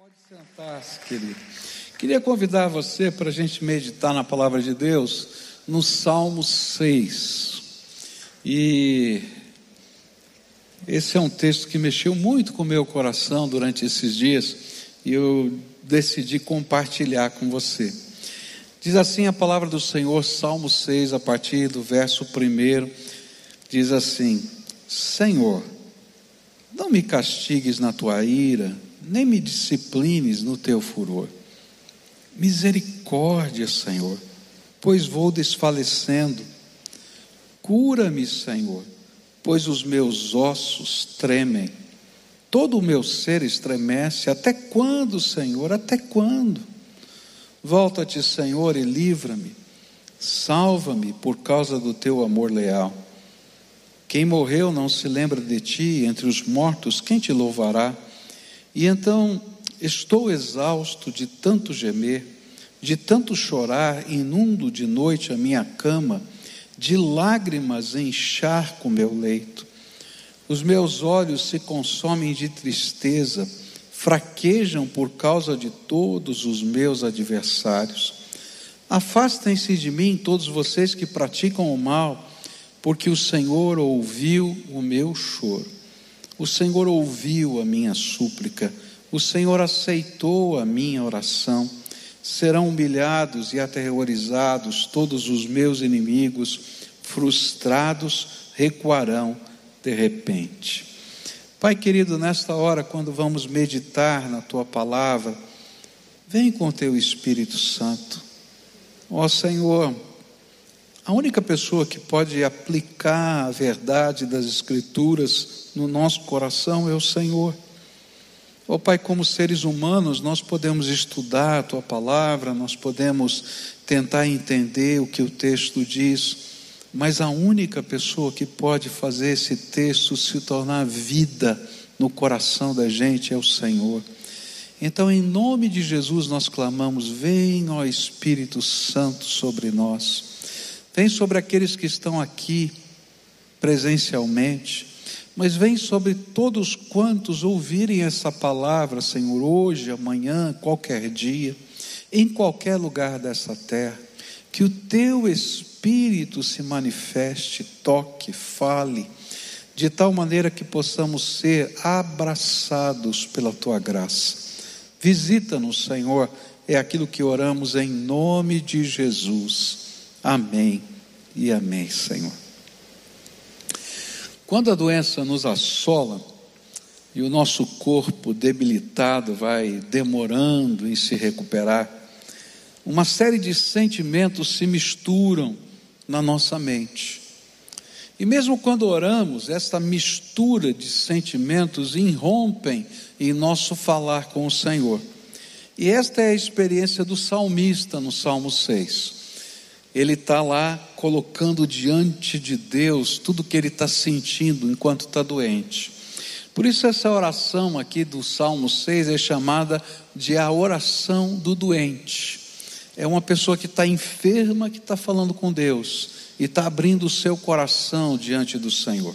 Pode sentar-se, querido. Queria convidar você para a gente meditar na palavra de Deus no Salmo 6. E esse é um texto que mexeu muito com o meu coração durante esses dias e eu decidi compartilhar com você. Diz assim a palavra do Senhor, Salmo 6, a partir do verso 1, diz assim: Senhor, não me castigues na tua ira, nem me disciplines no teu furor. Misericórdia, Senhor, pois vou desfalecendo. Cura-me, Senhor, pois os meus ossos tremem. Todo o meu ser estremece. Até quando, Senhor? Até quando? Volta-te, Senhor, e livra-me. Salva-me por causa do teu amor leal. Quem morreu não se lembra de ti, entre os mortos, quem te louvará? E então estou exausto de tanto gemer, de tanto chorar, inundo de noite a minha cama, de lágrimas encharco meu leito. Os meus olhos se consomem de tristeza, fraquejam por causa de todos os meus adversários. Afastem-se de mim todos vocês que praticam o mal, porque o Senhor ouviu o meu choro. O Senhor ouviu a minha súplica, o Senhor aceitou a minha oração. Serão humilhados e aterrorizados todos os meus inimigos, frustrados, recuarão de repente. Pai querido, nesta hora, quando vamos meditar na tua palavra, vem com teu Espírito Santo. Ó Senhor, a única pessoa que pode aplicar a verdade das Escrituras no nosso coração é o Senhor. Ó oh, Pai, como seres humanos, nós podemos estudar a tua palavra, nós podemos tentar entender o que o texto diz, mas a única pessoa que pode fazer esse texto se tornar vida no coração da gente é o Senhor. Então, em nome de Jesus, nós clamamos: Vem, ó Espírito Santo, sobre nós, vem sobre aqueles que estão aqui presencialmente mas vem sobre todos quantos ouvirem essa palavra, Senhor, hoje, amanhã, qualquer dia, em qualquer lugar dessa terra, que o teu Espírito se manifeste, toque, fale, de tal maneira que possamos ser abraçados pela tua graça. Visita-nos, Senhor, é aquilo que oramos em nome de Jesus. Amém e amém, Senhor. Quando a doença nos assola e o nosso corpo debilitado vai demorando em se recuperar, uma série de sentimentos se misturam na nossa mente. E mesmo quando oramos, esta mistura de sentimentos irrompem em nosso falar com o Senhor. E esta é a experiência do salmista no Salmo 6 ele está lá colocando diante de Deus tudo que ele está sentindo enquanto está doente. Por isso, essa oração aqui do Salmo 6 é chamada de a oração do doente. É uma pessoa que está enferma, que está falando com Deus e está abrindo o seu coração diante do Senhor.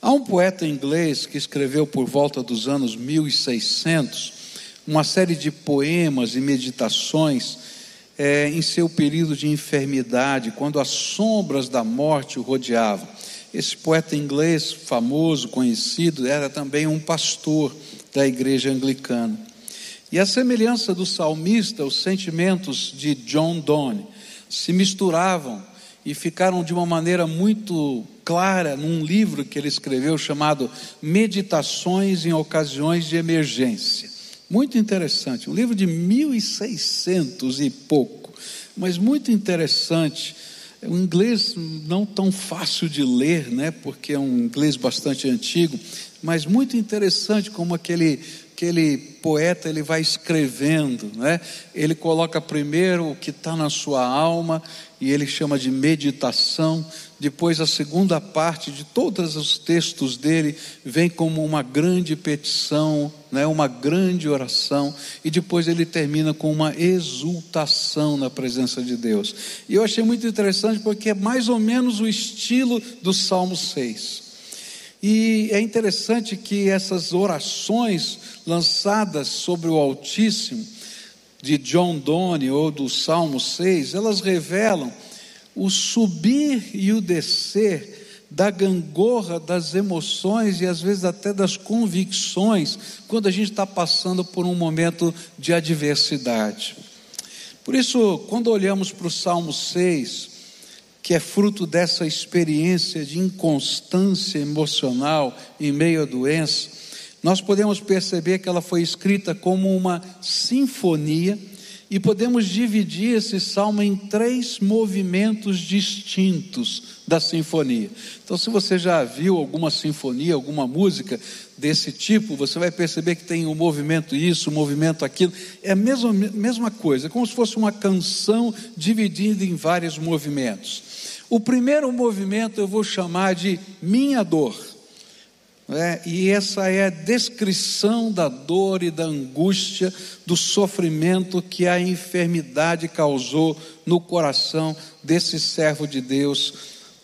Há um poeta inglês que escreveu por volta dos anos 1600 uma série de poemas e meditações é, em seu período de enfermidade, quando as sombras da morte o rodeavam. Esse poeta inglês famoso, conhecido, era também um pastor da igreja anglicana. E a semelhança do salmista, os sentimentos de John Donne se misturavam e ficaram de uma maneira muito clara num livro que ele escreveu chamado Meditações em Ocasiões de Emergência. Muito interessante, um livro de 1600 e pouco, mas muito interessante. É um inglês não tão fácil de ler, né, porque é um inglês bastante antigo, mas muito interessante como aquele aquele poeta ele vai escrevendo, né? Ele coloca primeiro o que está na sua alma e ele chama de meditação. Depois a segunda parte de todos os textos dele vem como uma grande petição, né? Uma grande oração e depois ele termina com uma exultação na presença de Deus. E eu achei muito interessante porque é mais ou menos o estilo do Salmo 6. E é interessante que essas orações lançadas sobre o Altíssimo, de John Donne ou do Salmo 6, elas revelam o subir e o descer da gangorra das emoções e às vezes até das convicções, quando a gente está passando por um momento de adversidade. Por isso, quando olhamos para o Salmo 6, que é fruto dessa experiência de inconstância emocional em meio à doença, nós podemos perceber que ela foi escrita como uma sinfonia e podemos dividir esse salmo em três movimentos distintos da sinfonia. Então, se você já viu alguma sinfonia, alguma música desse tipo, você vai perceber que tem um movimento isso, um movimento aquilo. É a mesma, mesma coisa, como se fosse uma canção dividida em vários movimentos. O primeiro movimento eu vou chamar de Minha Dor. É, e essa é a descrição da dor e da angústia, do sofrimento que a enfermidade causou no coração desse servo de Deus,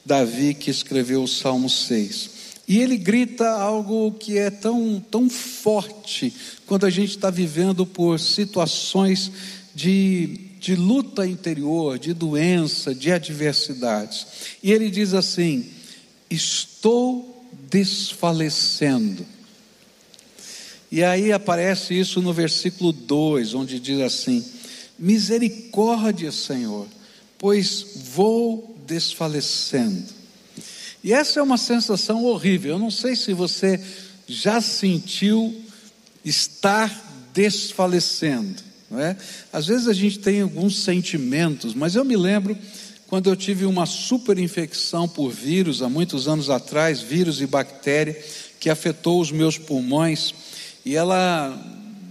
Davi, que escreveu o Salmo 6. E ele grita algo que é tão, tão forte quando a gente está vivendo por situações de, de luta interior, de doença, de adversidades. E ele diz assim: Estou desfalecendo. E aí aparece isso no versículo 2, onde diz assim: Misericórdia, Senhor, pois vou desfalecendo. E essa é uma sensação horrível. Eu não sei se você já sentiu estar desfalecendo, não é? Às vezes a gente tem alguns sentimentos, mas eu me lembro quando eu tive uma super infecção por vírus, há muitos anos atrás, vírus e bactéria, que afetou os meus pulmões, e ela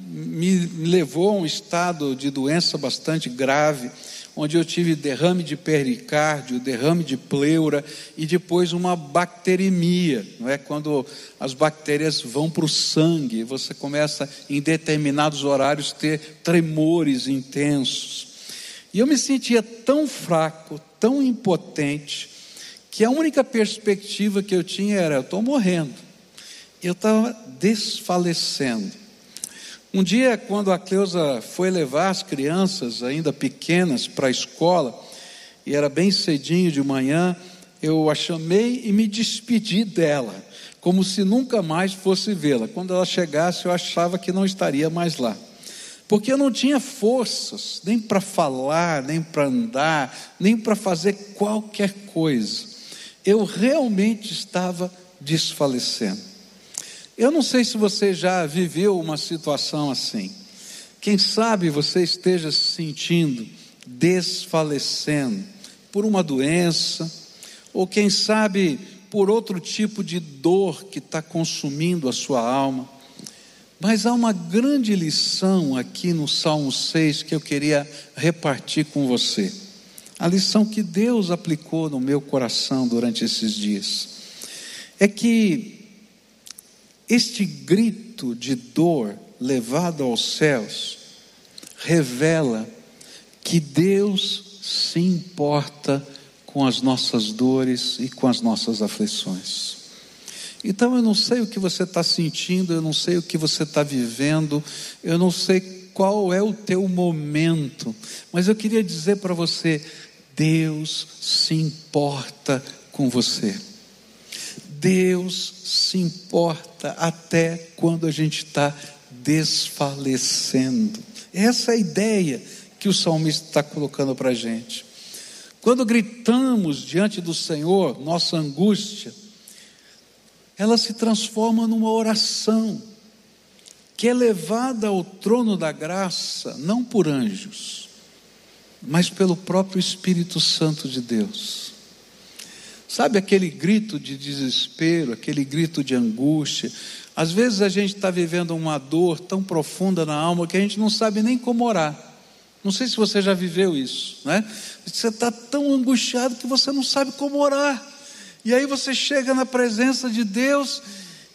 me levou a um estado de doença bastante grave, onde eu tive derrame de pericárdio, derrame de pleura e depois uma bacteremia, não é? Quando as bactérias vão para o sangue, você começa em determinados horários ter tremores intensos. E eu me sentia tão fraco, tão impotente, que a única perspectiva que eu tinha era: eu estou morrendo, eu estava desfalecendo. Um dia, quando a Cleusa foi levar as crianças, ainda pequenas, para a escola, e era bem cedinho de manhã, eu a chamei e me despedi dela, como se nunca mais fosse vê-la. Quando ela chegasse, eu achava que não estaria mais lá porque eu não tinha forças nem para falar, nem para andar, nem para fazer qualquer coisa. Eu realmente estava desfalecendo. Eu não sei se você já viveu uma situação assim. Quem sabe você esteja se sentindo desfalecendo por uma doença, ou quem sabe por outro tipo de dor que está consumindo a sua alma. Mas há uma grande lição aqui no Salmo 6 que eu queria repartir com você. A lição que Deus aplicou no meu coração durante esses dias. É que este grito de dor levado aos céus revela que Deus se importa com as nossas dores e com as nossas aflições. Então eu não sei o que você está sentindo, eu não sei o que você está vivendo, eu não sei qual é o teu momento, mas eu queria dizer para você: Deus se importa com você. Deus se importa até quando a gente está desfalecendo. Essa é a ideia que o salmista está colocando para a gente. Quando gritamos diante do Senhor, nossa angústia, ela se transforma numa oração que é levada ao trono da graça, não por anjos, mas pelo próprio Espírito Santo de Deus. Sabe aquele grito de desespero, aquele grito de angústia? Às vezes a gente está vivendo uma dor tão profunda na alma que a gente não sabe nem como orar. Não sei se você já viveu isso, né? Você está tão angustiado que você não sabe como orar. E aí você chega na presença de Deus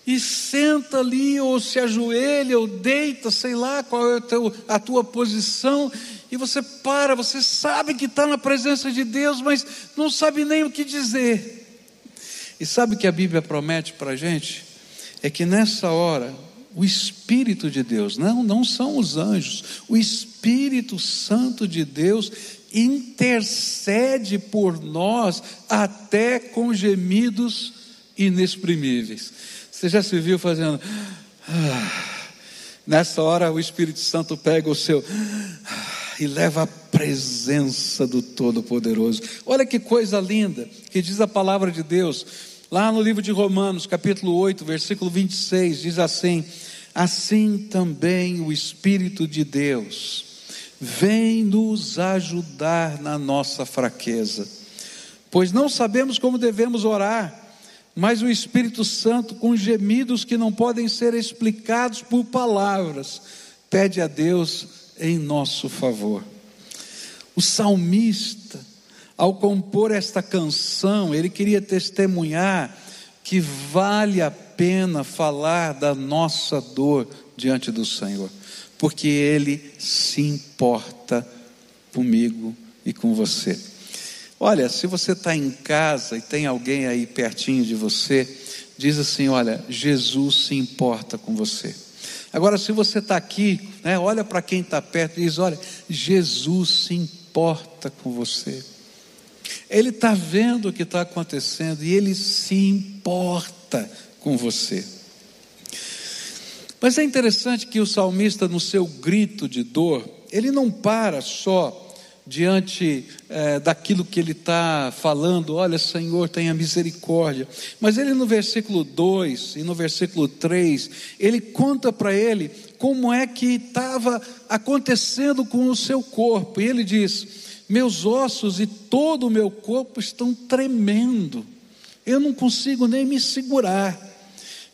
e senta ali, ou se ajoelha, ou deita, sei lá qual é a, tua posição, e você para, você sabe que está na presença de Deus, mas não sabe nem o que dizer. E sabe o que a Bíblia promete para a gente? É que nessa hora, o Espírito de Deus, não, não são os anjos, o Espírito Santo de Deus intercede por nós até com gemidos inexprimíveis. Você já se viu fazendo. Ah, nessa hora o Espírito Santo pega o seu ah, e leva a presença do Todo-Poderoso. Olha que coisa linda que diz a palavra de Deus. Lá no livro de Romanos, capítulo 8, versículo 26, diz assim: Assim também o Espírito de Deus vem nos ajudar na nossa fraqueza, pois não sabemos como devemos orar, mas o Espírito Santo, com gemidos que não podem ser explicados por palavras, pede a Deus em nosso favor. O salmista, ao compor esta canção, ele queria testemunhar que vale a pena falar da nossa dor diante do Senhor porque Ele se importa comigo e com você. Olha, se você está em casa e tem alguém aí pertinho de você, diz assim: Olha, Jesus se importa com você. Agora, se você está aqui, né, olha para quem está perto e diz: Olha, Jesus se importa com você. Ele está vendo o que está acontecendo e ele se importa com você. Mas é interessante que o salmista, no seu grito de dor, ele não para só diante é, daquilo que ele está falando, olha, Senhor, tenha misericórdia. Mas ele no versículo 2 e no versículo 3, ele conta para ele como é que estava acontecendo com o seu corpo. E ele diz: Meus ossos e todo o meu corpo estão tremendo, eu não consigo nem me segurar.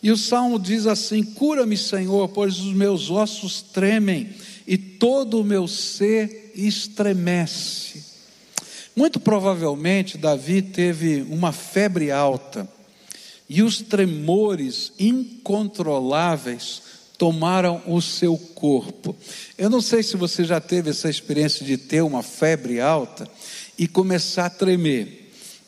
E o salmo diz assim: Cura-me, Senhor, pois os meus ossos tremem e todo o meu ser estremece. Muito provavelmente Davi teve uma febre alta e os tremores incontroláveis tomaram o seu corpo. Eu não sei se você já teve essa experiência de ter uma febre alta e começar a tremer.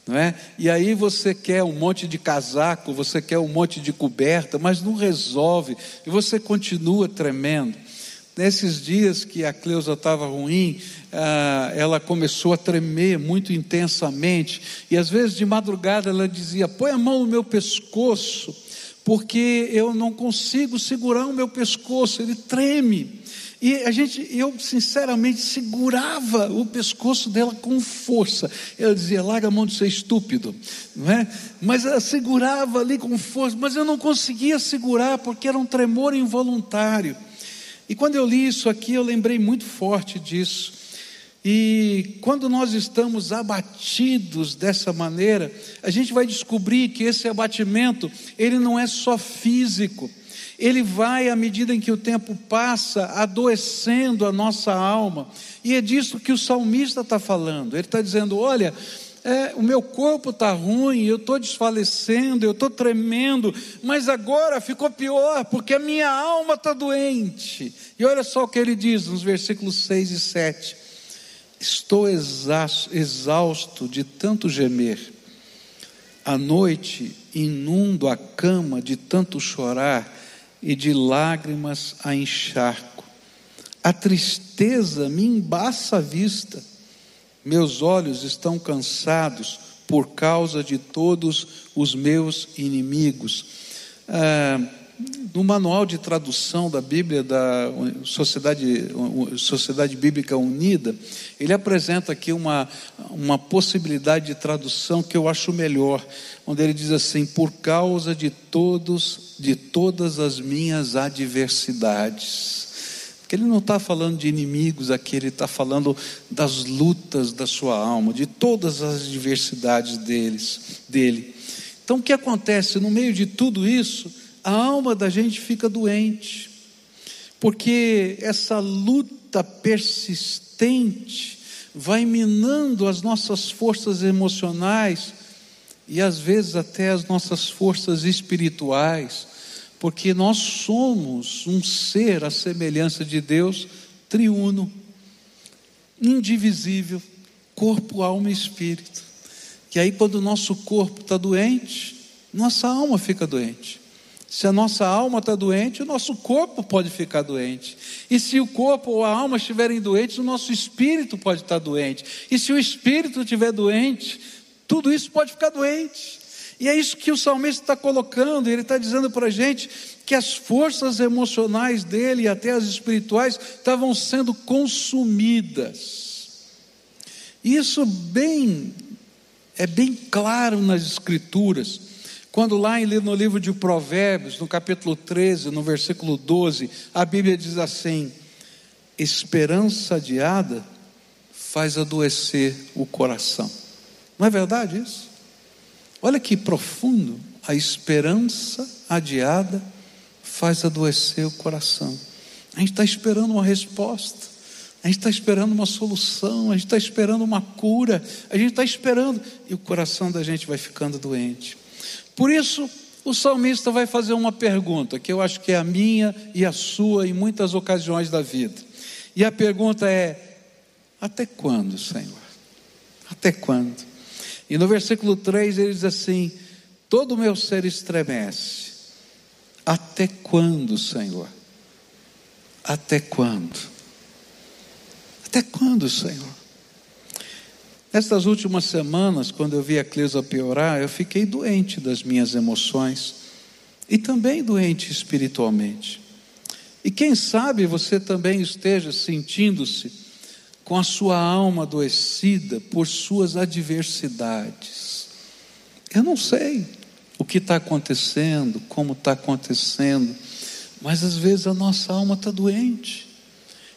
Não é? E aí você quer um monte de casaco, você quer um monte de coberta, mas não resolve, e você continua tremendo. Nesses dias que a Cleusa estava ruim, ah, ela começou a tremer muito intensamente, e às vezes de madrugada ela dizia: Põe a mão no meu pescoço, porque eu não consigo segurar o meu pescoço, ele treme. E a gente, eu sinceramente segurava o pescoço dela com força. Ela dizia: larga a mão de ser estúpido, não é? Mas ela segurava ali com força, mas eu não conseguia segurar porque era um tremor involuntário. E quando eu li isso aqui, eu lembrei muito forte disso. E quando nós estamos abatidos dessa maneira, a gente vai descobrir que esse abatimento, ele não é só físico ele vai, à medida em que o tempo passa, adoecendo a nossa alma. E é disso que o salmista está falando. Ele está dizendo: olha, é, o meu corpo está ruim, eu estou desfalecendo, eu estou tremendo, mas agora ficou pior, porque a minha alma está doente. E olha só o que ele diz nos versículos 6 e 7. Estou exausto de tanto gemer. À noite inundo a cama de tanto chorar e de lágrimas a encharco. A tristeza me embaça a vista. Meus olhos estão cansados por causa de todos os meus inimigos. Ah, no manual de tradução da Bíblia da Sociedade, Sociedade Bíblica Unida, ele apresenta aqui uma, uma possibilidade de tradução que eu acho melhor, onde ele diz assim: por causa de todos, de todas as minhas adversidades. Porque ele não está falando de inimigos aqui, ele está falando das lutas da sua alma, de todas as adversidades deles, dele. Então o que acontece no meio de tudo isso? A alma da gente fica doente, porque essa luta persistente vai minando as nossas forças emocionais e às vezes até as nossas forças espirituais, porque nós somos um ser à semelhança de Deus, triuno, indivisível, corpo, alma e espírito. Que aí, quando o nosso corpo está doente, nossa alma fica doente. Se a nossa alma está doente, o nosso corpo pode ficar doente. E se o corpo ou a alma estiverem doentes, o nosso espírito pode estar doente. E se o espírito estiver doente, tudo isso pode ficar doente. E é isso que o salmista está colocando, ele está dizendo para a gente que as forças emocionais dele e até as espirituais estavam sendo consumidas. Isso bem é bem claro nas escrituras. Quando lá no livro de Provérbios, no capítulo 13, no versículo 12, a Bíblia diz assim: esperança adiada faz adoecer o coração. Não é verdade isso? Olha que profundo. A esperança adiada faz adoecer o coração. A gente está esperando uma resposta, a gente está esperando uma solução, a gente está esperando uma cura, a gente está esperando, e o coração da gente vai ficando doente. Por isso, o salmista vai fazer uma pergunta, que eu acho que é a minha e a sua em muitas ocasiões da vida. E a pergunta é: Até quando, Senhor? Até quando? E no versículo 3 ele diz assim: Todo o meu ser estremece. Até quando, Senhor? Até quando? Até quando, Senhor? Nestas últimas semanas, quando eu vi a Cleusa piorar, eu fiquei doente das minhas emoções e também doente espiritualmente. E quem sabe você também esteja sentindo-se com a sua alma adoecida por suas adversidades. Eu não sei o que está acontecendo, como está acontecendo, mas às vezes a nossa alma está doente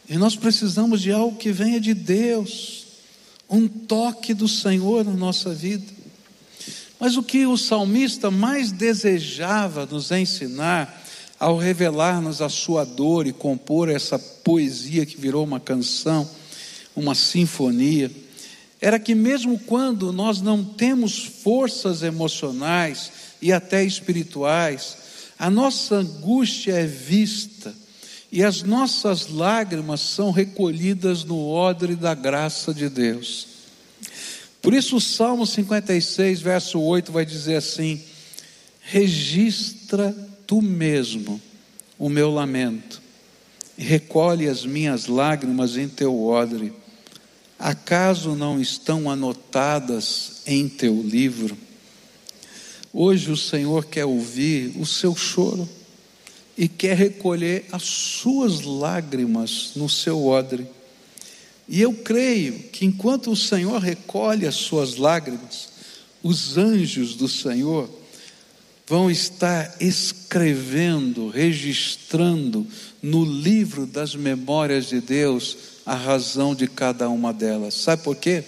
e nós precisamos de algo que venha de Deus um toque do Senhor na nossa vida. Mas o que o salmista mais desejava nos ensinar, ao revelar-nos a sua dor e compor essa poesia que virou uma canção, uma sinfonia, era que mesmo quando nós não temos forças emocionais e até espirituais, a nossa angústia é vista e as nossas lágrimas são recolhidas no odre da graça de Deus. Por isso o Salmo 56, verso 8 vai dizer assim: Registra tu mesmo o meu lamento, recolhe as minhas lágrimas em teu odre. Acaso não estão anotadas em teu livro? Hoje o Senhor quer ouvir o seu choro e quer recolher as suas lágrimas no seu odre. E eu creio que enquanto o Senhor recolhe as suas lágrimas, os anjos do Senhor vão estar escrevendo, registrando no livro das memórias de Deus a razão de cada uma delas. Sabe por quê?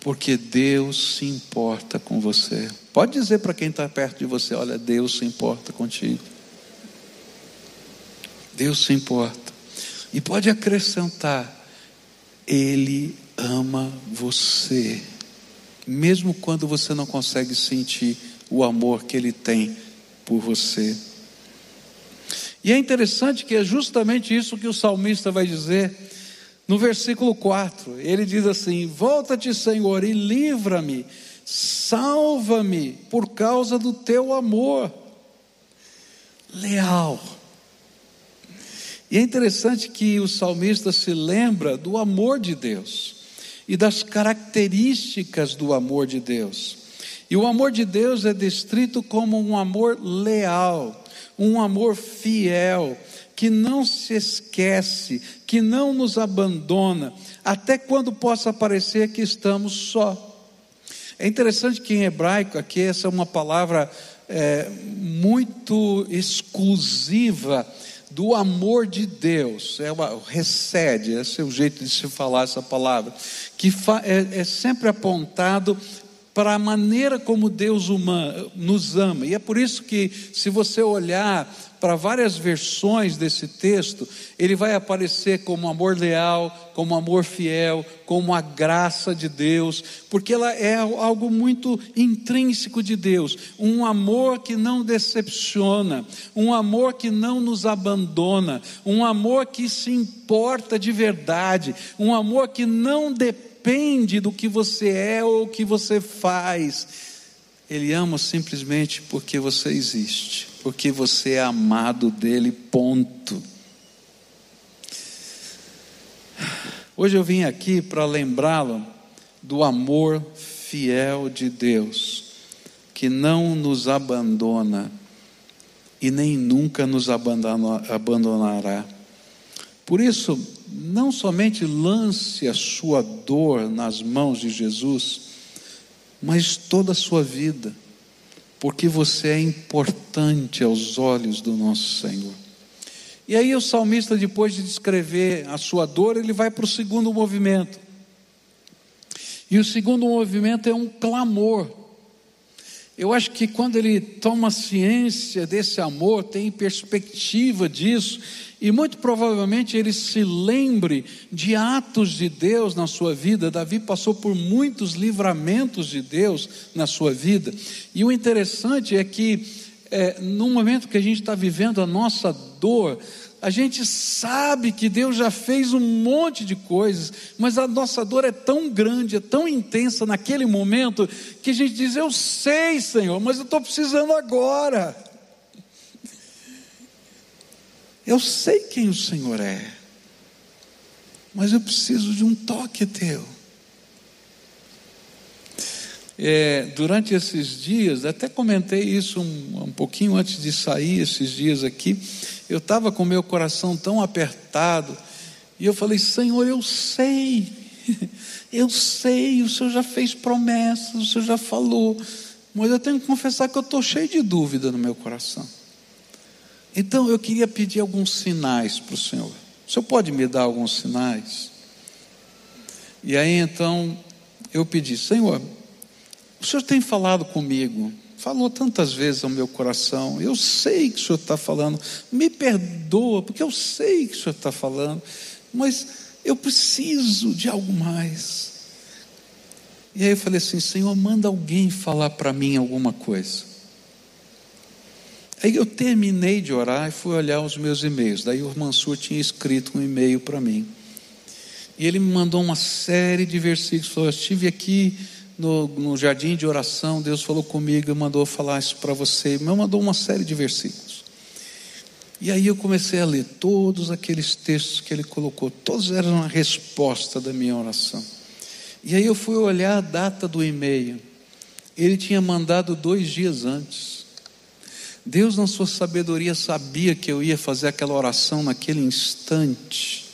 Porque Deus se importa com você. Pode dizer para quem está perto de você: olha, Deus se importa contigo. Deus se importa. E pode acrescentar: Ele ama você, mesmo quando você não consegue sentir o amor que Ele tem por você. E é interessante que é justamente isso que o salmista vai dizer no versículo 4. Ele diz assim: Volta-te, Senhor, e livra-me, salva-me por causa do teu amor leal e é interessante que o salmista se lembra do amor de Deus e das características do amor de Deus. E o amor de Deus é descrito como um amor leal, um amor fiel, que não se esquece, que não nos abandona, até quando possa parecer que estamos só. É interessante que em hebraico, aqui essa é uma palavra é, muito exclusiva do amor de Deus, é uma, recede, esse é o jeito de se falar essa palavra, que é, é sempre apontado para a maneira como Deus nos ama, e é por isso que, se você olhar para várias versões desse texto, ele vai aparecer como amor leal, como amor fiel, como a graça de Deus, porque ela é algo muito intrínseco de Deus, um amor que não decepciona, um amor que não nos abandona, um amor que se importa de verdade, um amor que não depende do que você é ou o que você faz. Ele ama simplesmente porque você existe, porque você é amado dele, ponto. Hoje eu vim aqui para lembrá-lo do amor fiel de Deus, que não nos abandona e nem nunca nos abandonará. Por isso, não somente lance a sua dor nas mãos de Jesus, mas toda a sua vida, porque você é importante aos olhos do nosso Senhor. E aí o salmista, depois de descrever a sua dor, ele vai para o segundo movimento. E o segundo movimento é um clamor. Eu acho que quando ele toma ciência desse amor, tem perspectiva disso, e muito provavelmente ele se lembre de atos de Deus na sua vida. Davi passou por muitos livramentos de Deus na sua vida. E o interessante é que, é, no momento que a gente está vivendo a nossa dor, a gente sabe que Deus já fez um monte de coisas, mas a nossa dor é tão grande, é tão intensa naquele momento, que a gente diz: Eu sei, Senhor, mas eu estou precisando agora. Eu sei quem o Senhor é, mas eu preciso de um toque teu. É, durante esses dias, até comentei isso um, um pouquinho antes de sair, esses dias aqui, eu estava com meu coração tão apertado, e eu falei: Senhor, eu sei, eu sei, o Senhor já fez promessas, o Senhor já falou, mas eu tenho que confessar que eu estou cheio de dúvida no meu coração. Então eu queria pedir alguns sinais para o Senhor. O Senhor pode me dar alguns sinais? E aí então eu pedi, Senhor, o Senhor tem falado comigo, falou tantas vezes ao meu coração, eu sei que o Senhor está falando, me perdoa, porque eu sei que o Senhor está falando, mas eu preciso de algo mais. E aí eu falei assim: Senhor, manda alguém falar para mim alguma coisa. Aí eu terminei de orar e fui olhar os meus e-mails. Daí o Mansur tinha escrito um e-mail para mim. E ele me mandou uma série de versículos. Falou: Eu estive aqui no, no jardim de oração, Deus falou comigo e mandou falar isso para você. Me mandou uma série de versículos. E aí eu comecei a ler todos aqueles textos que ele colocou, todos eram uma resposta da minha oração. E aí eu fui olhar a data do e-mail. Ele tinha mandado dois dias antes. Deus, na sua sabedoria, sabia que eu ia fazer aquela oração naquele instante.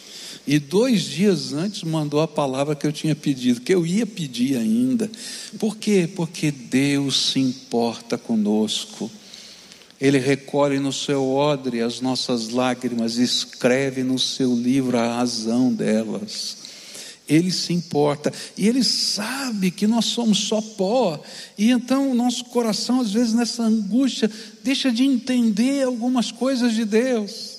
E dois dias antes mandou a palavra que eu tinha pedido, que eu ia pedir ainda. Por quê? Porque Deus se importa conosco. Ele recolhe no seu odre as nossas lágrimas, escreve no seu livro a razão delas. Ele se importa e ele sabe que nós somos só pó, e então o nosso coração, às vezes, nessa angústia, deixa de entender algumas coisas de Deus.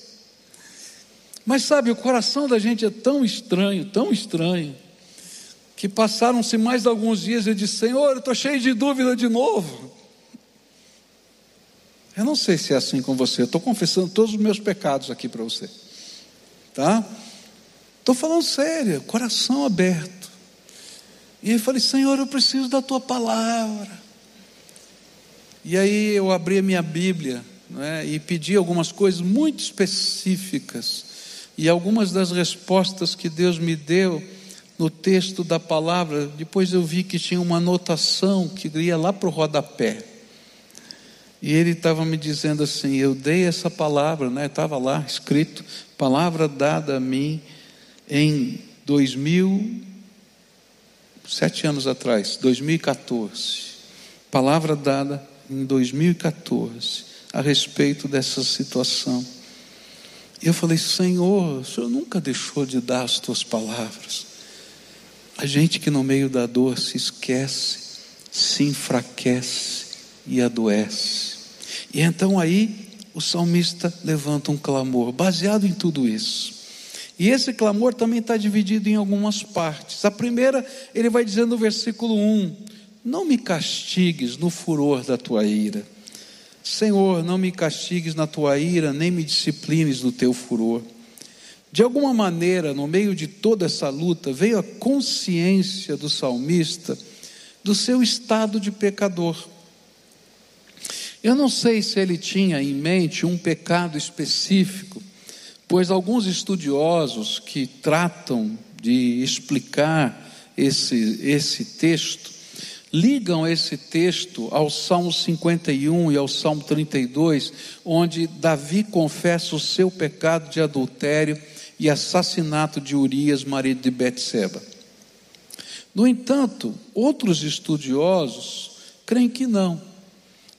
Mas sabe, o coração da gente é tão estranho, tão estranho, que passaram-se mais alguns dias e eu disse: Senhor, eu estou cheio de dúvida de novo. Eu não sei se é assim com você, eu estou confessando todos os meus pecados aqui para você, tá? Estou falando sério, coração aberto. E eu falei: Senhor, eu preciso da tua palavra. E aí eu abri a minha Bíblia é, e pedi algumas coisas muito específicas e algumas das respostas que Deus me deu no texto da palavra, depois eu vi que tinha uma anotação que ia lá para o rodapé. E ele estava me dizendo assim: Eu dei essa palavra, né? Estava lá escrito, palavra dada a mim em 2000, sete anos atrás, 2014. Palavra dada em 2014 a respeito dessa situação. E eu falei: Senhor, o Senhor nunca deixou de dar as tuas palavras. A gente que no meio da dor se esquece, se enfraquece e adoece. E então aí o salmista levanta um clamor, baseado em tudo isso. E esse clamor também está dividido em algumas partes. A primeira, ele vai dizendo no versículo 1: Não me castigues no furor da tua ira Senhor, não me castigues na tua ira, nem me disciplines no teu furor. De alguma maneira, no meio de toda essa luta, veio a consciência do salmista do seu estado de pecador. Eu não sei se ele tinha em mente um pecado específico, pois alguns estudiosos que tratam de explicar esse, esse texto ligam esse texto ao Salmo 51 e ao Salmo 32, onde Davi confessa o seu pecado de adultério e assassinato de Urias, marido de Betseba. No entanto, outros estudiosos creem que não,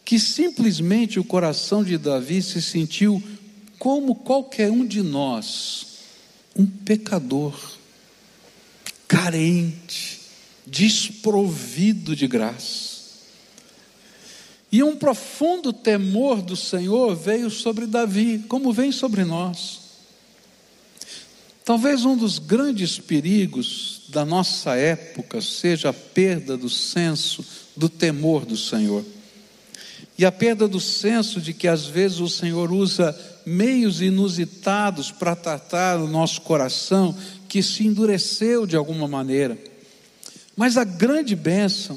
que simplesmente o coração de Davi se sentiu como qualquer um de nós, um pecador, carente, desprovido de graça. E um profundo temor do Senhor veio sobre Davi, como vem sobre nós. Talvez um dos grandes perigos da nossa época seja a perda do senso do temor do Senhor. E a perda do senso de que às vezes o Senhor usa meios inusitados para tratar o nosso coração que se endureceu de alguma maneira. Mas a grande bênção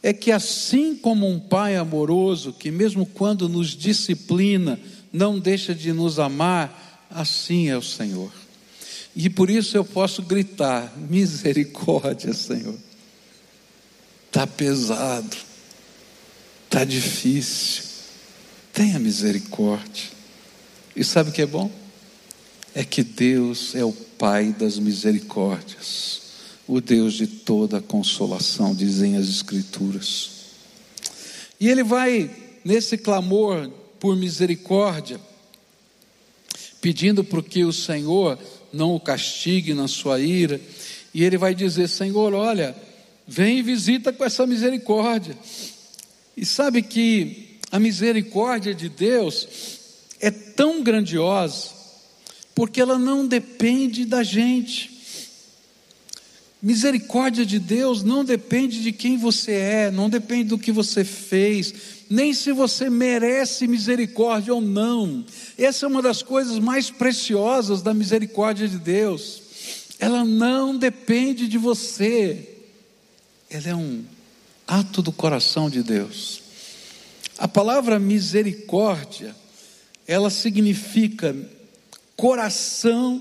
é que, assim como um pai amoroso, que mesmo quando nos disciplina, não deixa de nos amar, assim é o Senhor. E por isso eu posso gritar: misericórdia, Senhor. Está pesado, está difícil. Tenha misericórdia. E sabe o que é bom? É que Deus é o Pai das misericórdias o Deus de toda consolação, dizem as Escrituras. E ele vai, nesse clamor por misericórdia, pedindo por que o Senhor não o castigue na sua ira, e ele vai dizer: Senhor, olha, vem e visita com essa misericórdia. E sabe que a misericórdia de Deus é tão grandiosa, porque ela não depende da gente. Misericórdia de Deus não depende de quem você é, não depende do que você fez, nem se você merece misericórdia ou não. Essa é uma das coisas mais preciosas da misericórdia de Deus. Ela não depende de você, ela é um ato do coração de Deus. A palavra misericórdia, ela significa coração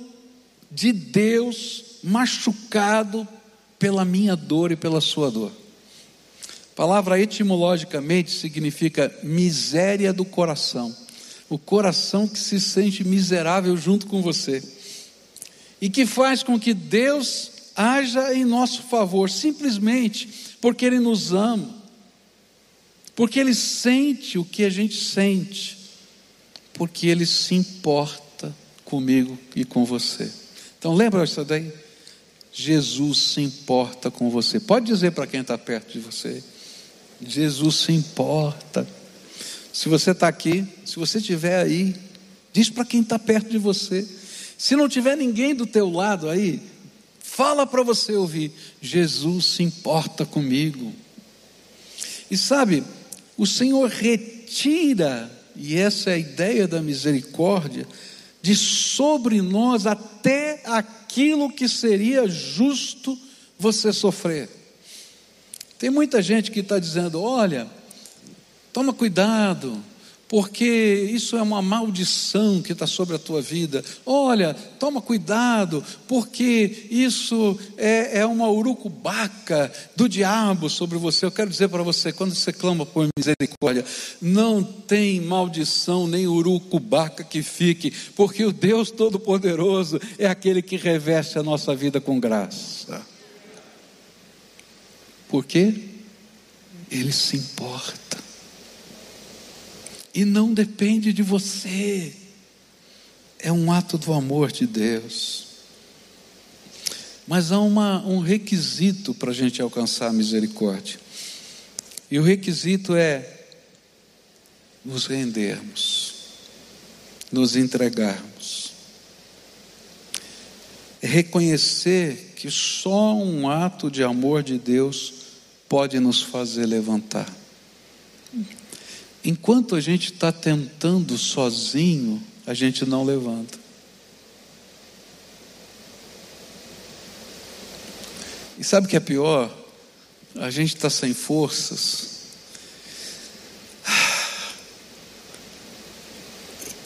de Deus machucado pela minha dor e pela sua dor. A palavra etimologicamente significa miséria do coração. O coração que se sente miserável junto com você. E que faz com que Deus haja em nosso favor, simplesmente porque Ele nos ama, porque Ele sente o que a gente sente, porque Ele se importa comigo e com você. Então lembra isso daí? Jesus se importa com você. Pode dizer para quem está perto de você: Jesus se importa. Se você está aqui, se você estiver aí, diz para quem está perto de você. Se não tiver ninguém do teu lado aí, fala para você ouvir: Jesus se importa comigo. E sabe, o Senhor retira, e essa é a ideia da misericórdia, de sobre nós até aquilo que seria justo você sofrer. Tem muita gente que está dizendo: olha, toma cuidado, porque isso é uma maldição que está sobre a tua vida. Olha, toma cuidado, porque isso é, é uma urucubaca do diabo sobre você. Eu quero dizer para você, quando você clama por misericórdia, não tem maldição nem urucubaca que fique, porque o Deus Todo-Poderoso é aquele que reveste a nossa vida com graça. Por quê? Ele se importa e não depende de você. É um ato do amor de Deus. Mas há uma, um requisito para a gente alcançar a misericórdia. E o requisito é nos rendermos, nos entregarmos. É reconhecer que só um ato de amor de Deus pode nos fazer levantar. Enquanto a gente está tentando sozinho, a gente não levanta. E sabe o que é pior? A gente está sem forças.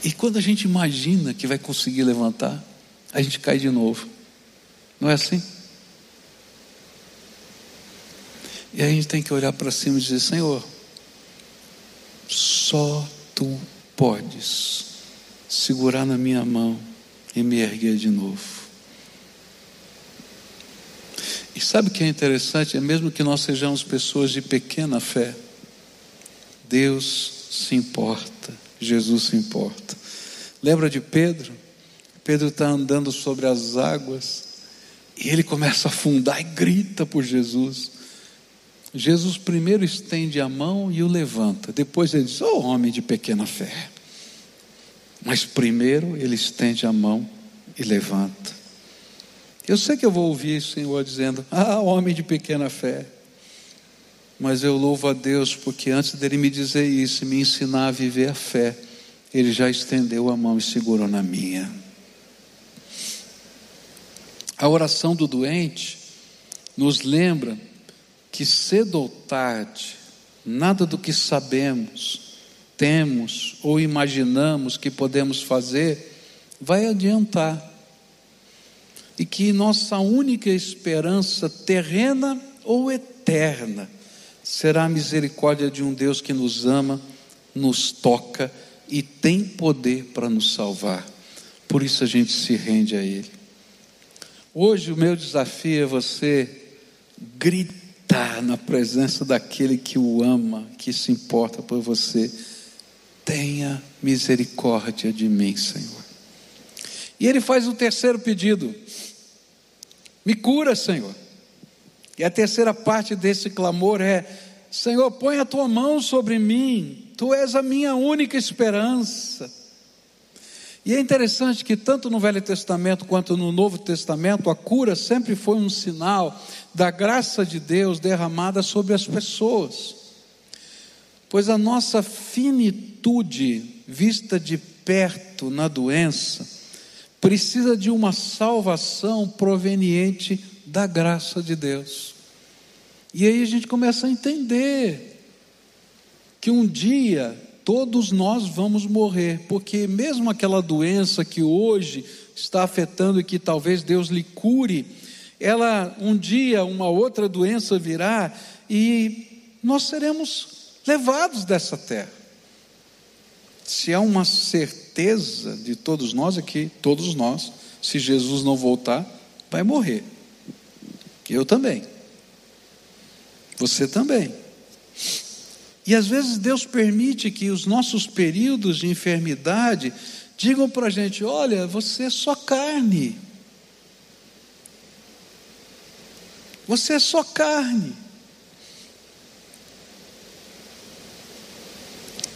E quando a gente imagina que vai conseguir levantar, a gente cai de novo. Não é assim? E a gente tem que olhar para cima e dizer: Senhor, só tu podes segurar na minha mão e me erguer de novo. E sabe o que é interessante? É mesmo que nós sejamos pessoas de pequena fé, Deus se importa, Jesus se importa. Lembra de Pedro? Pedro está andando sobre as águas e ele começa a afundar e grita por Jesus. Jesus primeiro estende a mão e o levanta. Depois ele diz: Oh, homem de pequena fé. Mas primeiro ele estende a mão e levanta. Eu sei que eu vou ouvir o Senhor dizendo: Ah, homem de pequena fé. Mas eu louvo a Deus porque antes dele me dizer isso e me ensinar a viver a fé, ele já estendeu a mão e segurou na minha. A oração do doente nos lembra que cedo ou tarde, nada do que sabemos, temos ou imaginamos que podemos fazer vai adiantar. E que nossa única esperança terrena ou eterna será a misericórdia de um Deus que nos ama, nos toca e tem poder para nos salvar. Por isso a gente se rende a Ele. Hoje o meu desafio é você gritar na presença daquele que o ama, que se importa por você. Tenha misericórdia de mim, Senhor. E ele faz o terceiro pedido: Me cura, Senhor. E a terceira parte desse clamor é: Senhor, põe a tua mão sobre mim, tu és a minha única esperança. E é interessante que, tanto no Velho Testamento quanto no Novo Testamento, a cura sempre foi um sinal da graça de Deus derramada sobre as pessoas. Pois a nossa finitude, vista de perto na doença, precisa de uma salvação proveniente da graça de Deus. E aí a gente começa a entender que um dia todos nós vamos morrer, porque mesmo aquela doença que hoje está afetando e que talvez Deus lhe cure, ela um dia uma outra doença virá e nós seremos levados dessa terra. Se há uma certeza de todos nós aqui, todos nós, se Jesus não voltar, vai morrer. Eu também. Você também. E às vezes Deus permite que os nossos períodos de enfermidade digam para a gente: olha, você é só carne. Você é só carne.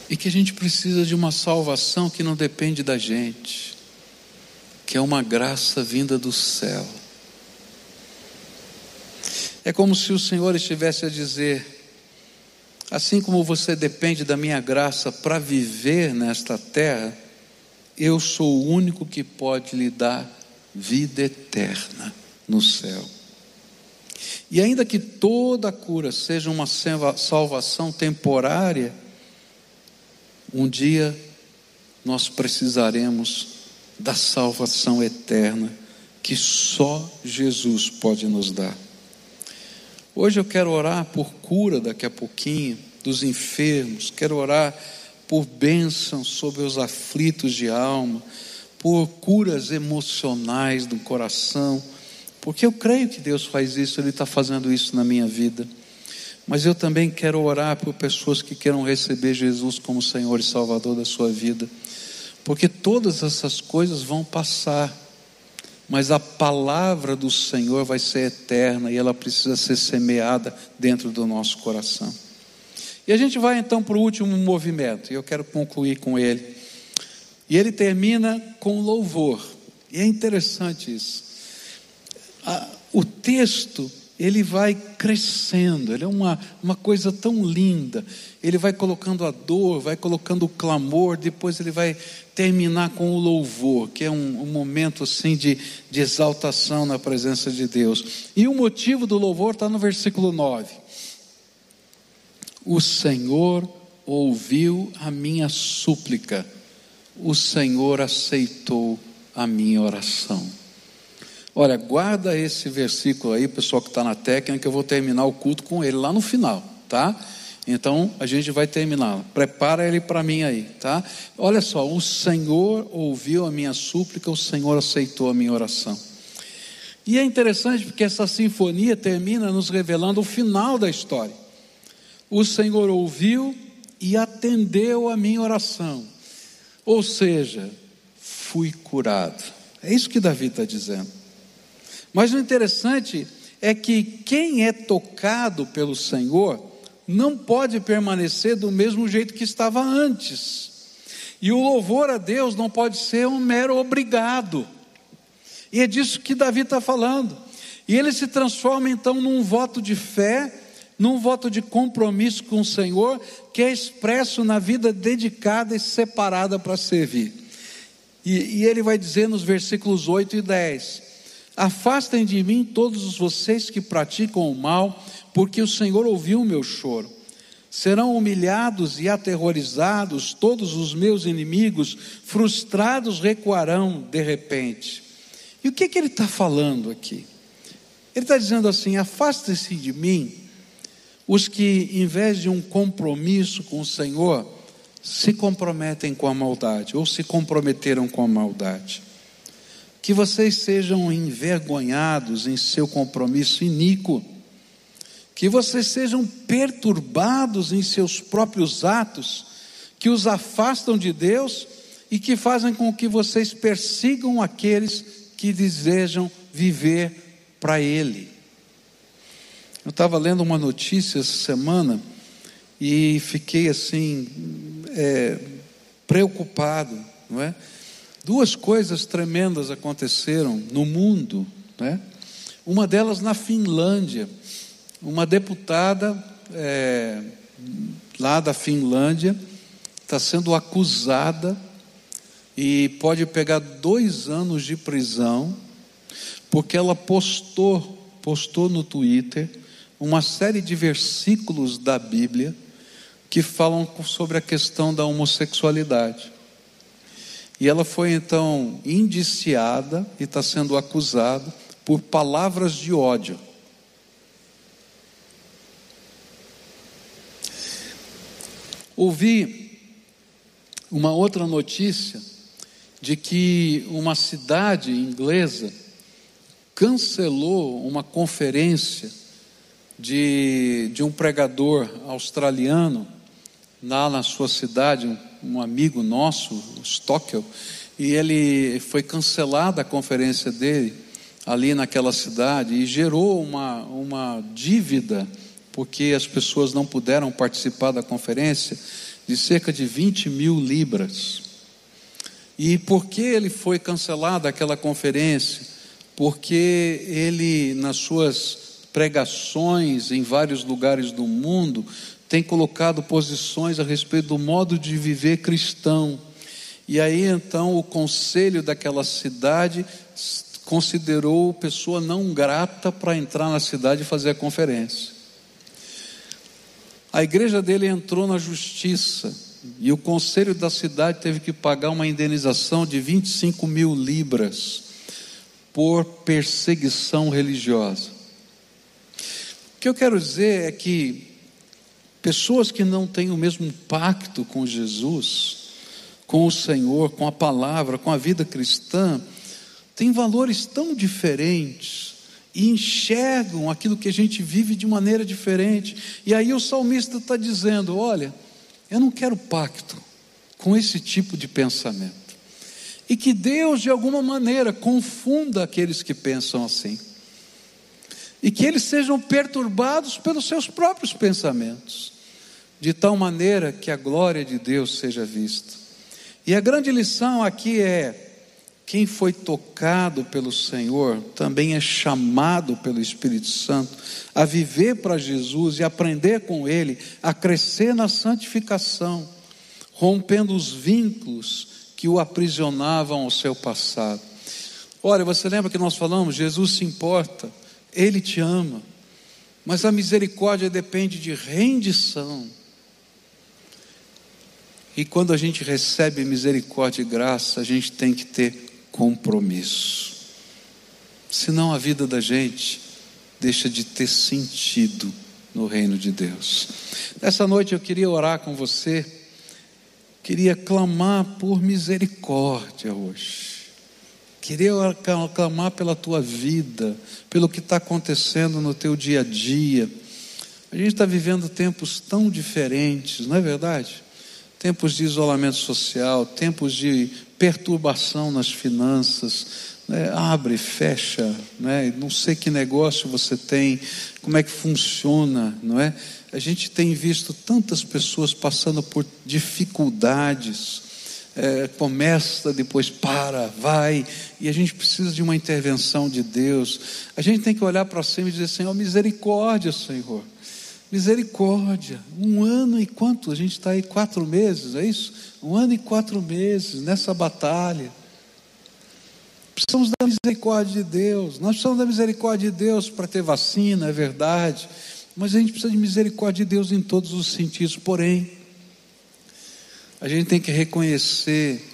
E que a gente precisa de uma salvação que não depende da gente, que é uma graça vinda do céu. É como se o Senhor estivesse a dizer: Assim como você depende da minha graça para viver nesta terra, eu sou o único que pode lhe dar vida eterna no céu. E ainda que toda cura seja uma salvação temporária, um dia nós precisaremos da salvação eterna que só Jesus pode nos dar. Hoje eu quero orar por cura daqui a pouquinho dos enfermos, quero orar por bênção sobre os aflitos de alma, por curas emocionais do coração, porque eu creio que Deus faz isso, Ele está fazendo isso na minha vida. Mas eu também quero orar por pessoas que queiram receber Jesus como Senhor e Salvador da sua vida, porque todas essas coisas vão passar mas a palavra do Senhor vai ser eterna e ela precisa ser semeada dentro do nosso coração. E a gente vai então para o último movimento, e eu quero concluir com ele. E ele termina com louvor, e é interessante isso. O texto ele vai crescendo, ele é uma, uma coisa tão linda. Ele vai colocando a dor, vai colocando o clamor, depois ele vai terminar com o louvor, que é um, um momento assim de, de exaltação na presença de Deus. E o motivo do louvor está no versículo 9. O Senhor ouviu a minha súplica, o Senhor aceitou a minha oração. Olha, guarda esse versículo aí, pessoal que está na técnica, eu vou terminar o culto com ele lá no final, tá? Então a gente vai terminar. Prepara ele para mim aí, tá? Olha só, o Senhor ouviu a minha súplica, o Senhor aceitou a minha oração. E é interessante porque essa sinfonia termina nos revelando o final da história. O Senhor ouviu e atendeu a minha oração. Ou seja, fui curado. É isso que Davi está dizendo. Mas o interessante é que quem é tocado pelo Senhor não pode permanecer do mesmo jeito que estava antes. E o louvor a Deus não pode ser um mero obrigado. E é disso que Davi está falando. E ele se transforma então num voto de fé, num voto de compromisso com o Senhor, que é expresso na vida dedicada e separada para servir. E, e ele vai dizer nos versículos 8 e 10: Afastem de mim todos vocês que praticam o mal, porque o Senhor ouviu o meu choro. Serão humilhados e aterrorizados todos os meus inimigos, frustrados recuarão de repente. E o que, que ele está falando aqui? Ele está dizendo assim: afastem-se de mim os que, em vez de um compromisso com o Senhor, se comprometem com a maldade, ou se comprometeram com a maldade. Que vocês sejam envergonhados em seu compromisso iníquo, que vocês sejam perturbados em seus próprios atos, que os afastam de Deus e que fazem com que vocês persigam aqueles que desejam viver para Ele. Eu estava lendo uma notícia essa semana e fiquei assim, é, preocupado, não é? Duas coisas tremendas aconteceram no mundo, né? Uma delas na Finlândia, uma deputada é, lá da Finlândia está sendo acusada e pode pegar dois anos de prisão, porque ela postou, postou no Twitter uma série de versículos da Bíblia que falam sobre a questão da homossexualidade. E ela foi então indiciada e está sendo acusada por palavras de ódio. Ouvi uma outra notícia de que uma cidade inglesa cancelou uma conferência de, de um pregador australiano lá na sua cidade, um, um amigo nosso, Stockel, e ele foi cancelada a conferência dele ali naquela cidade e gerou uma, uma dívida, porque as pessoas não puderam participar da conferência, de cerca de 20 mil libras. E por que ele foi cancelado aquela conferência? Porque ele, nas suas pregações em vários lugares do mundo, tem colocado posições a respeito do modo de viver cristão. E aí então o conselho daquela cidade considerou pessoa não grata para entrar na cidade e fazer a conferência. A igreja dele entrou na justiça e o conselho da cidade teve que pagar uma indenização de 25 mil libras por perseguição religiosa. O que eu quero dizer é que pessoas que não têm o mesmo pacto com Jesus, com o Senhor, com a palavra, com a vida cristã, têm valores tão diferentes e enxergam aquilo que a gente vive de maneira diferente. E aí o salmista está dizendo: olha eu não quero pacto com esse tipo de pensamento. E que Deus, de alguma maneira, confunda aqueles que pensam assim. E que eles sejam perturbados pelos seus próprios pensamentos, de tal maneira que a glória de Deus seja vista. E a grande lição aqui é: quem foi tocado pelo Senhor também é chamado pelo Espírito Santo a viver para Jesus e aprender com Ele, a crescer na santificação, rompendo os vínculos que o aprisionavam ao seu passado. Olha, você lembra que nós falamos? Jesus se importa, Ele te ama, mas a misericórdia depende de rendição. E quando a gente recebe misericórdia e graça, a gente tem que ter compromisso. Senão a vida da gente deixa de ter sentido no reino de Deus. Nessa noite eu queria orar com você, queria clamar por misericórdia hoje. Queria clamar pela tua vida, pelo que está acontecendo no teu dia a dia. A gente está vivendo tempos tão diferentes, não é verdade? Tempos de isolamento social, tempos de perturbação nas finanças, né? abre, fecha, né? não sei que negócio você tem, como é que funciona, não é? A gente tem visto tantas pessoas passando por dificuldades, é, começa, depois para, vai, e a gente precisa de uma intervenção de Deus. A gente tem que olhar para cima e dizer: Senhor, misericórdia, Senhor, misericórdia. Um ano e quanto? A gente está aí quatro meses, é isso? Um ano e quatro meses nessa batalha. Precisamos da misericórdia de Deus. Nós precisamos da misericórdia de Deus para ter vacina, é verdade. Mas a gente precisa de misericórdia de Deus em todos os sentidos. Porém, a gente tem que reconhecer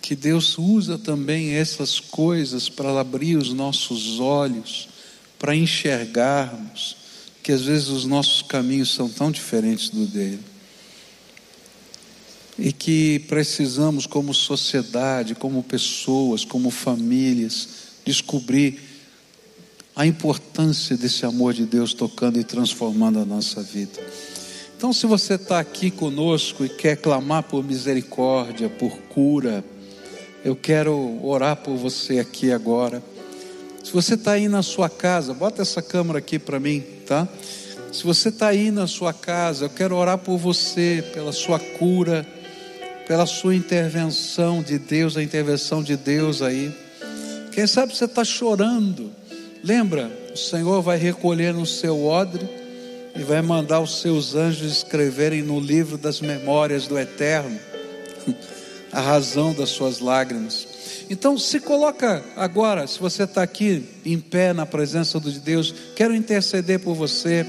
que Deus usa também essas coisas para abrir os nossos olhos, para enxergarmos que às vezes os nossos caminhos são tão diferentes do dele. E que precisamos, como sociedade, como pessoas, como famílias, descobrir a importância desse amor de Deus tocando e transformando a nossa vida. Então, se você está aqui conosco e quer clamar por misericórdia, por cura, eu quero orar por você aqui agora. Se você está aí na sua casa, bota essa câmera aqui para mim, tá? Se você está aí na sua casa, eu quero orar por você, pela sua cura, pela sua intervenção de Deus, a intervenção de Deus aí. Quem sabe você está chorando. Lembra, o Senhor vai recolher no seu odre e vai mandar os seus anjos escreverem no livro das memórias do Eterno a razão das suas lágrimas. Então, se coloca agora, se você está aqui em pé na presença de Deus, quero interceder por você.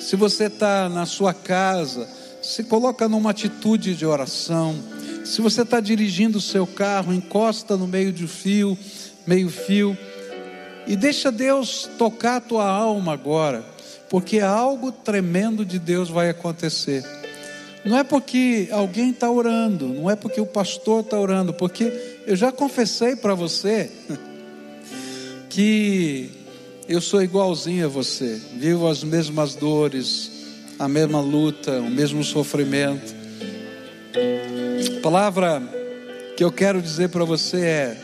Se você está na sua casa, se coloca numa atitude de oração. Se você está dirigindo o seu carro, encosta no meio de fio, meio fio, e deixa Deus tocar a tua alma agora porque algo tremendo de Deus vai acontecer. Não é porque alguém está orando, não é porque o pastor está orando, porque eu já confessei para você que eu sou igualzinho a você, vivo as mesmas dores, a mesma luta, o mesmo sofrimento. A palavra que eu quero dizer para você é: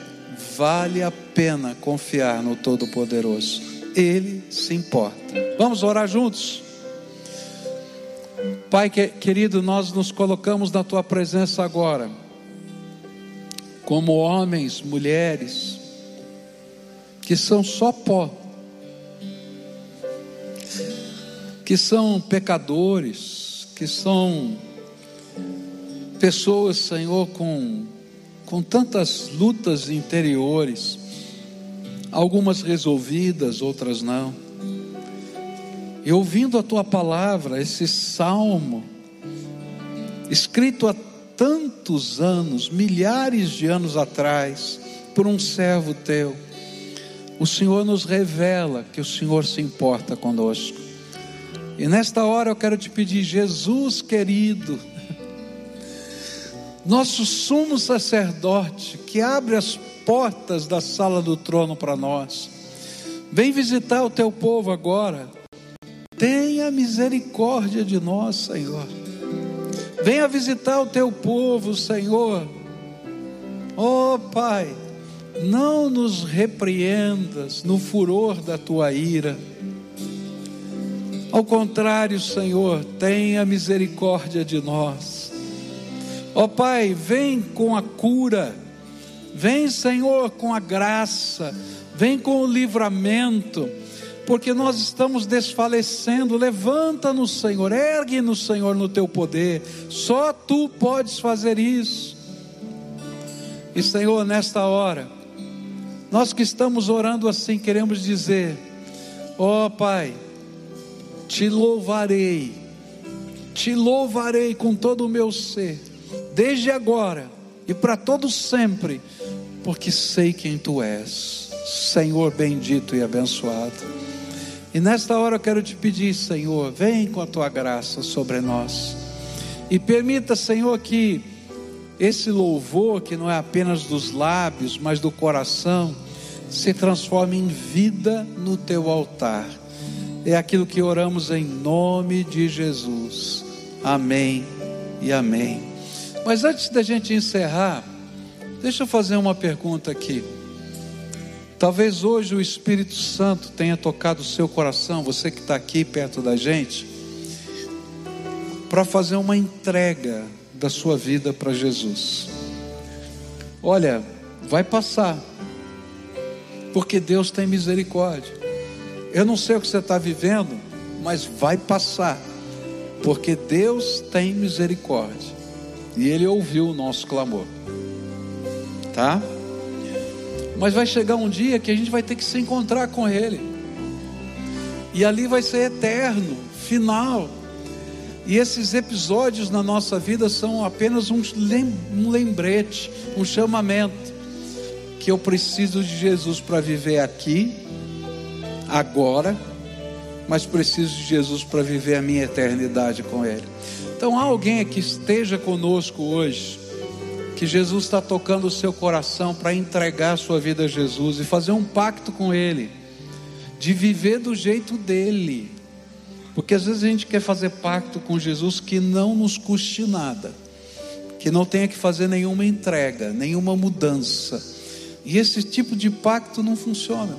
vale a pena confiar no Todo-Poderoso. Ele se importa. Vamos orar juntos? Pai querido, nós nos colocamos na tua presença agora, como homens, mulheres, que são só pó, que são pecadores, que são pessoas, Senhor, com, com tantas lutas interiores, algumas resolvidas, outras não. E ouvindo a tua palavra, esse salmo, escrito há tantos anos, milhares de anos atrás, por um servo teu, o Senhor nos revela que o Senhor se importa conosco. E nesta hora eu quero te pedir, Jesus querido, nosso sumo sacerdote, que abre as portas da sala do trono para nós. Vem visitar o teu povo agora. Tenha misericórdia de nós, Senhor. Venha visitar o teu povo, Senhor. Oh, Pai, não nos repreendas no furor da tua ira. Ao contrário, Senhor, tenha misericórdia de nós. Ó oh, Pai, vem com a cura Vem, Senhor, com a graça, vem com o livramento, porque nós estamos desfalecendo. Levanta-nos, Senhor, ergue-nos, Senhor, no teu poder. Só tu podes fazer isso. E, Senhor, nesta hora, nós que estamos orando assim, queremos dizer: Ó oh, Pai, te louvarei, te louvarei com todo o meu ser desde agora e para todo sempre, porque sei quem tu és, Senhor bendito e abençoado. E nesta hora eu quero te pedir, Senhor, vem com a tua graça sobre nós. E permita, Senhor, que esse louvor, que não é apenas dos lábios, mas do coração, se transforme em vida no teu altar. É aquilo que oramos em nome de Jesus. Amém e amém. Mas antes da gente encerrar, deixa eu fazer uma pergunta aqui. Talvez hoje o Espírito Santo tenha tocado o seu coração, você que está aqui perto da gente, para fazer uma entrega da sua vida para Jesus. Olha, vai passar, porque Deus tem misericórdia. Eu não sei o que você está vivendo, mas vai passar, porque Deus tem misericórdia e Ele ouviu o nosso clamor, tá? Mas vai chegar um dia que a gente vai ter que se encontrar com Ele. E ali vai ser eterno, final. E esses episódios na nossa vida são apenas um lembrete, um chamamento. Que eu preciso de Jesus para viver aqui, agora, mas preciso de Jesus para viver a minha eternidade com Ele. Então, há alguém que esteja conosco hoje que Jesus está tocando o seu coração para entregar a sua vida a Jesus e fazer um pacto com Ele, de viver do jeito dele. Porque às vezes a gente quer fazer pacto com Jesus que não nos custe nada, que não tenha que fazer nenhuma entrega, nenhuma mudança. E esse tipo de pacto não funciona.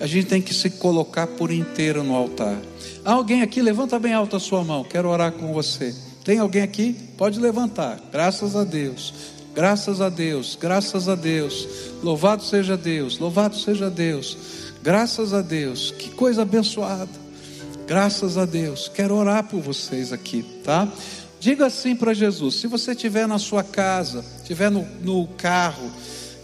A gente tem que se colocar por inteiro no altar. Há alguém aqui? Levanta bem alto a sua mão, quero orar com você. Tem alguém aqui? Pode levantar, graças a Deus. Graças a Deus, graças a Deus. Louvado seja Deus, louvado seja Deus. Graças a Deus, que coisa abençoada. Graças a Deus. Quero orar por vocês aqui, tá? Diga assim para Jesus: se você estiver na sua casa, estiver no, no carro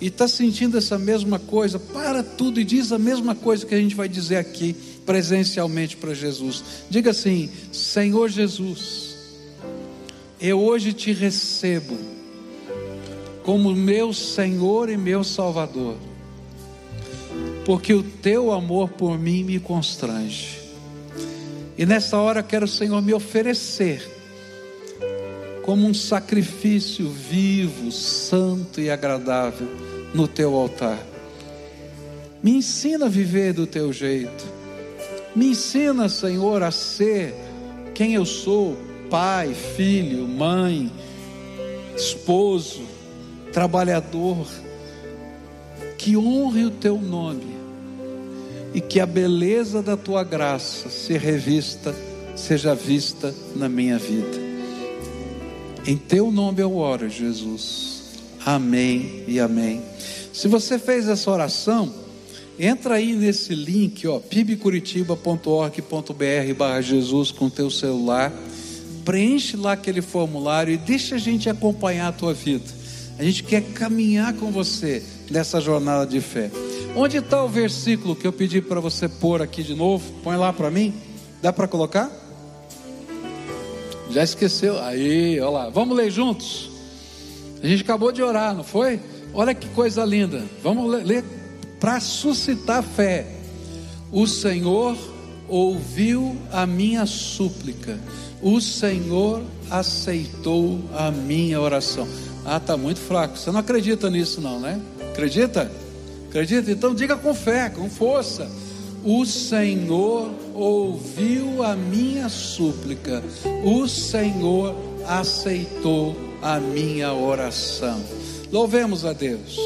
e está sentindo essa mesma coisa, para tudo e diz a mesma coisa que a gente vai dizer aqui presencialmente para Jesus. Diga assim: Senhor Jesus, eu hoje te recebo como meu Senhor e meu Salvador, porque o teu amor por mim me constrange. E nessa hora quero, Senhor, me oferecer como um sacrifício vivo, santo e agradável no teu altar. Me ensina a viver do teu jeito. Me ensina, Senhor, a ser quem eu sou, pai, filho, mãe, esposo, trabalhador, que honre o teu nome e que a beleza da tua graça se revista, seja vista na minha vida. Em teu nome eu oro, Jesus. Amém e amém. Se você fez essa oração, entra aí nesse link, ó, pibcuritiba.org.br barra Jesus com teu celular, preenche lá aquele formulário e deixa a gente acompanhar a tua vida. A gente quer caminhar com você nessa jornada de fé. Onde está o versículo que eu pedi para você pôr aqui de novo? Põe lá para mim. Dá para colocar? Já esqueceu? Aí, olha lá. Vamos ler juntos? A gente acabou de orar, não foi? Olha que coisa linda. Vamos ler, para suscitar fé. O Senhor ouviu a minha súplica. O Senhor aceitou a minha oração. Ah, está muito fraco. Você não acredita nisso, não, né? Acredita? Acredita? Então diga com fé, com força. O Senhor ouviu a minha súplica, o Senhor aceitou a minha oração. Louvemos a Deus.